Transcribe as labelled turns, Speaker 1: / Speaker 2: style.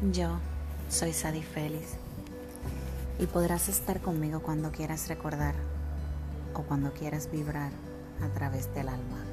Speaker 1: Yo soy Sadie Félix y podrás estar conmigo cuando quieras recordar o cuando quieras vibrar a través del alma.